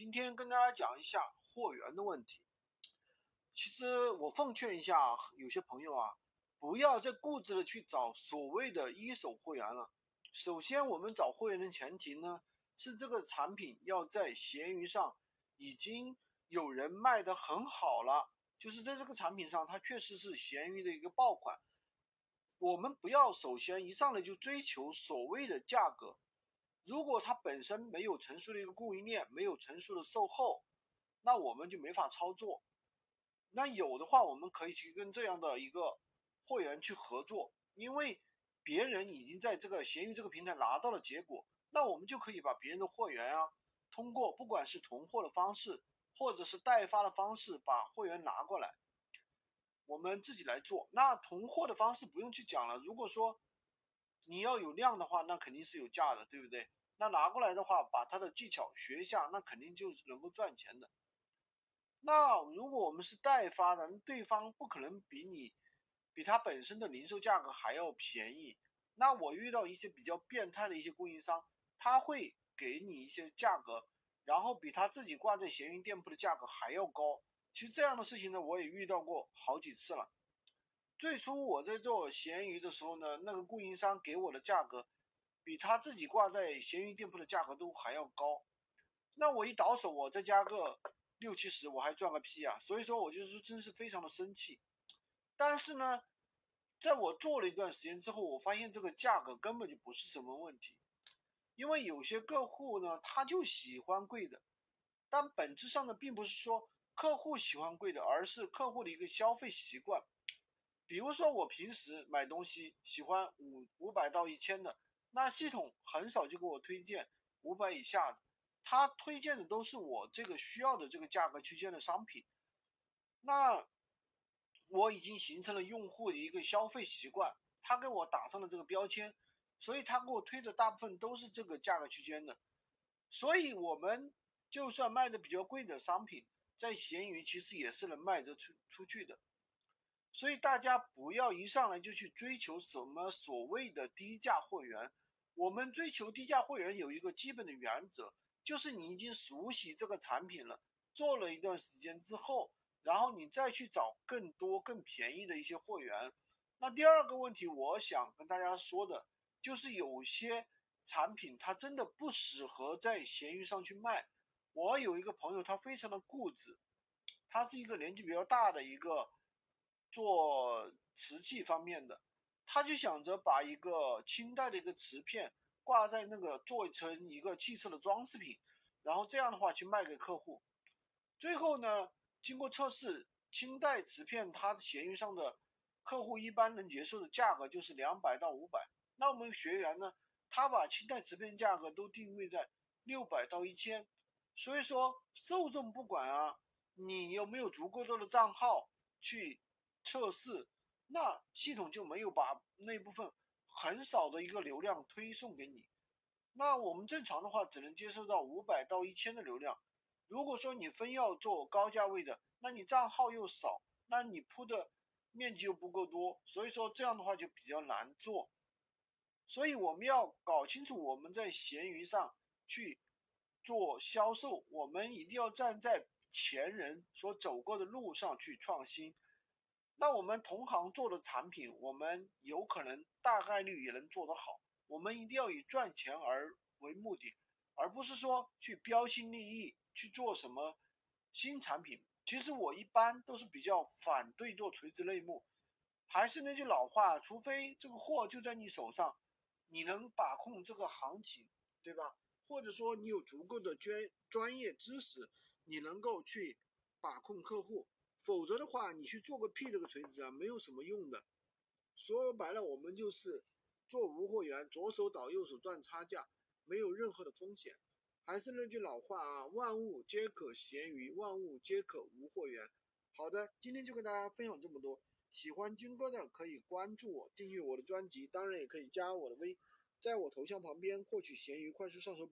今天跟大家讲一下货源的问题。其实我奉劝一下有些朋友啊，不要再固执的去找所谓的一手货源了。首先，我们找货源的前提呢，是这个产品要在闲鱼上已经有人卖的很好了，就是在这个产品上它确实是闲鱼的一个爆款。我们不要首先一上来就追求所谓的价格。如果它本身没有成熟的一个供应链，没有成熟的售后，那我们就没法操作。那有的话，我们可以去跟这样的一个货源去合作，因为别人已经在这个闲鱼这个平台拿到了结果，那我们就可以把别人的货源啊，通过不管是囤货的方式，或者是代发的方式，把货源拿过来，我们自己来做。那囤货的方式不用去讲了，如果说你要有量的话，那肯定是有价的，对不对？那拿过来的话，把他的技巧学一下，那肯定就能够赚钱的。那如果我们是代发的，对方不可能比你，比他本身的零售价格还要便宜。那我遇到一些比较变态的一些供应商，他会给你一些价格，然后比他自己挂在闲鱼店铺的价格还要高。其实这样的事情呢，我也遇到过好几次了。最初我在做闲鱼的时候呢，那个供应商给我的价格，比他自己挂在闲鱼店铺的价格都还要高。那我一倒手，我再加个。六七十我还赚个屁啊！所以说我就是真是非常的生气。但是呢，在我做了一段时间之后，我发现这个价格根本就不是什么问题，因为有些客户呢，他就喜欢贵的，但本质上呢，并不是说客户喜欢贵的，而是客户的一个消费习惯。比如说我平时买东西喜欢五五百到一千的，那系统很少就给我推荐五百以下的。他推荐的都是我这个需要的这个价格区间的商品，那我已经形成了用户的一个消费习惯，他给我打上了这个标签，所以他给我推的大部分都是这个价格区间的，所以我们就算卖的比较贵的商品，在闲鱼其实也是能卖得出出去的，所以大家不要一上来就去追求什么所谓的低价货源，我们追求低价货源有一个基本的原则。就是你已经熟悉这个产品了，做了一段时间之后，然后你再去找更多更便宜的一些货源。那第二个问题，我想跟大家说的，就是有些产品它真的不适合在闲鱼上去卖。我有一个朋友，他非常的固执，他是一个年纪比较大的一个做瓷器方面的，他就想着把一个清代的一个瓷片。挂在那个做成一个汽车的装饰品，然后这样的话去卖给客户。最后呢，经过测试，清代瓷片它闲鱼上的客户一般能接受的价格就是两百到五百。那我们学员呢，他把清代瓷片价格都定位在六百到一千。所以说，受众不管啊，你有没有足够多的账号去测试，那系统就没有把那部分。很少的一个流量推送给你，那我们正常的话只能接受到五百到一千的流量。如果说你非要做高价位的，那你账号又少，那你铺的面积又不够多，所以说这样的话就比较难做。所以我们要搞清楚我们在闲鱼上去做销售，我们一定要站在前人所走过的路上去创新。那我们同行做的产品，我们有可能大概率也能做得好。我们一定要以赚钱而为目的，而不是说去标新立异去做什么新产品。其实我一般都是比较反对做垂直类目。还是那句老话，除非这个货就在你手上，你能把控这个行情，对吧？或者说你有足够的专专业知识，你能够去把控客户。否则的话，你去做个屁这个锤子啊，没有什么用的。说白了，我们就是做无货源，左手倒右手赚差价，没有任何的风险。还是那句老话啊，万物皆可咸鱼，万物皆可无货源。好的，今天就跟大家分享这么多。喜欢军哥的可以关注我，订阅我的专辑，当然也可以加我的微，在我头像旁边获取咸鱼快速上手笔。